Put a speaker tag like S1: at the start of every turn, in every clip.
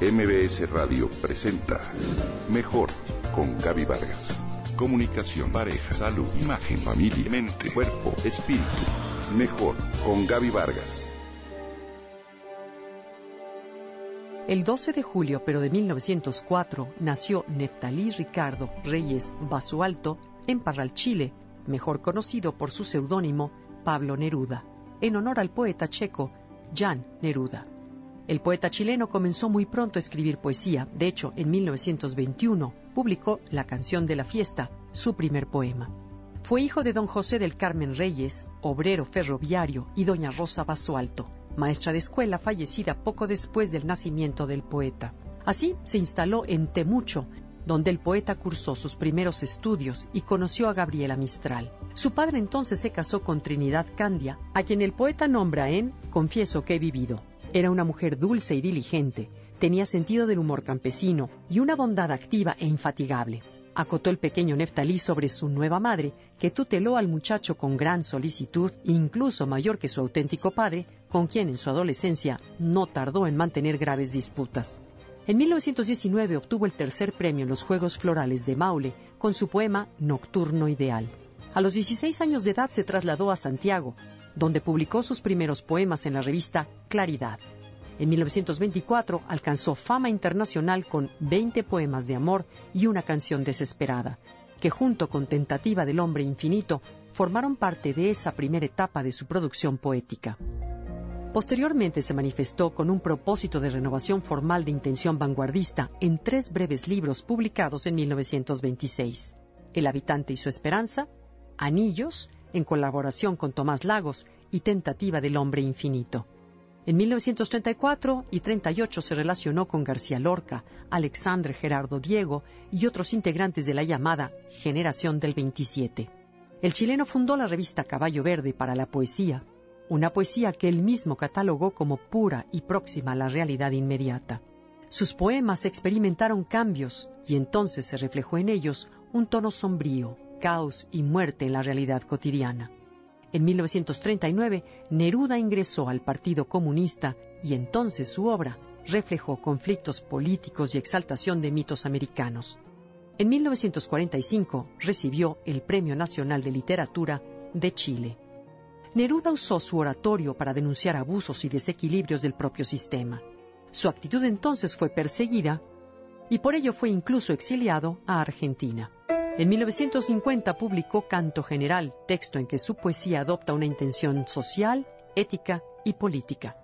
S1: MBS Radio presenta Mejor con Gaby Vargas. Comunicación, pareja, salud, imagen, familia, mente, cuerpo, espíritu. Mejor con Gaby Vargas.
S2: El 12 de julio, pero de 1904, nació Neftalí Ricardo Reyes Basualto en Parral, Chile, mejor conocido por su seudónimo Pablo Neruda, en honor al poeta checo Jan Neruda. El poeta chileno comenzó muy pronto a escribir poesía. De hecho, en 1921 publicó La canción de la fiesta, su primer poema. Fue hijo de don José del Carmen Reyes, obrero ferroviario, y doña Rosa Basualto, maestra de escuela fallecida poco después del nacimiento del poeta. Así se instaló en Temucho, donde el poeta cursó sus primeros estudios y conoció a Gabriela Mistral. Su padre entonces se casó con Trinidad Candia, a quien el poeta nombra en Confieso que he vivido. Era una mujer dulce y diligente, tenía sentido del humor campesino y una bondad activa e infatigable. Acotó el pequeño Neftalí sobre su nueva madre, que tuteló al muchacho con gran solicitud, incluso mayor que su auténtico padre, con quien en su adolescencia no tardó en mantener graves disputas. En 1919 obtuvo el tercer premio en los Juegos Florales de Maule con su poema Nocturno Ideal. A los 16 años de edad se trasladó a Santiago, donde publicó sus primeros poemas en la revista Claridad. En 1924 alcanzó fama internacional con 20 poemas de amor y una canción desesperada, que junto con Tentativa del Hombre Infinito formaron parte de esa primera etapa de su producción poética. Posteriormente se manifestó con un propósito de renovación formal de intención vanguardista en tres breves libros publicados en 1926, El habitante y su esperanza, Anillos en colaboración con Tomás Lagos y Tentativa del Hombre Infinito. En 1934 y 38 se relacionó con García Lorca, Alexandre Gerardo Diego y otros integrantes de la llamada Generación del 27. El chileno fundó la revista Caballo Verde para la poesía, una poesía que él mismo catalogó como pura y próxima a la realidad inmediata. Sus poemas experimentaron cambios y entonces se reflejó en ellos un tono sombrío, caos y muerte en la realidad cotidiana. En 1939, Neruda ingresó al Partido Comunista y entonces su obra reflejó conflictos políticos y exaltación de mitos americanos. En 1945 recibió el Premio Nacional de Literatura de Chile. Neruda usó su oratorio para denunciar abusos y desequilibrios del propio sistema. Su actitud entonces fue perseguida y por ello fue incluso exiliado a Argentina. En 1950 publicó Canto General, texto en que su poesía adopta una intención social, ética y política.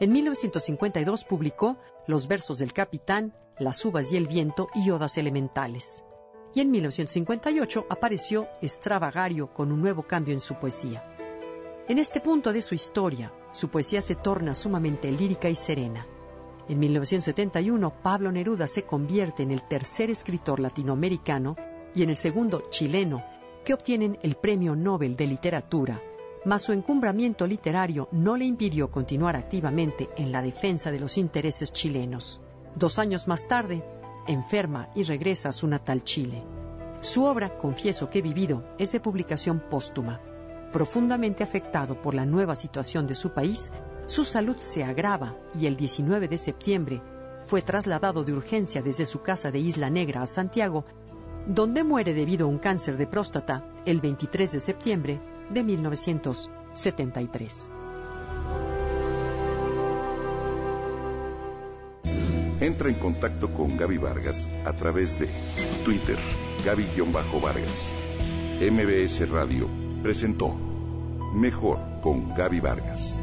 S2: En 1952 publicó Los versos del capitán, Las uvas y el viento y Odas elementales. Y en 1958 apareció Extravagario con un nuevo cambio en su poesía. En este punto de su historia, su poesía se torna sumamente lírica y serena. En 1971, Pablo Neruda se convierte en el tercer escritor latinoamericano y en el segundo chileno, que obtienen el Premio Nobel de Literatura, mas su encumbramiento literario no le impidió continuar activamente en la defensa de los intereses chilenos. Dos años más tarde, enferma y regresa a su natal Chile. Su obra, Confieso que he vivido, es de publicación póstuma. Profundamente afectado por la nueva situación de su país, su salud se agrava y el 19 de septiembre fue trasladado de urgencia desde su casa de Isla Negra a Santiago donde muere debido a un cáncer de próstata el 23 de septiembre de 1973.
S1: Entra en contacto con Gaby Vargas a través de Twitter, Gaby-Vargas. MBS Radio presentó Mejor con Gaby Vargas.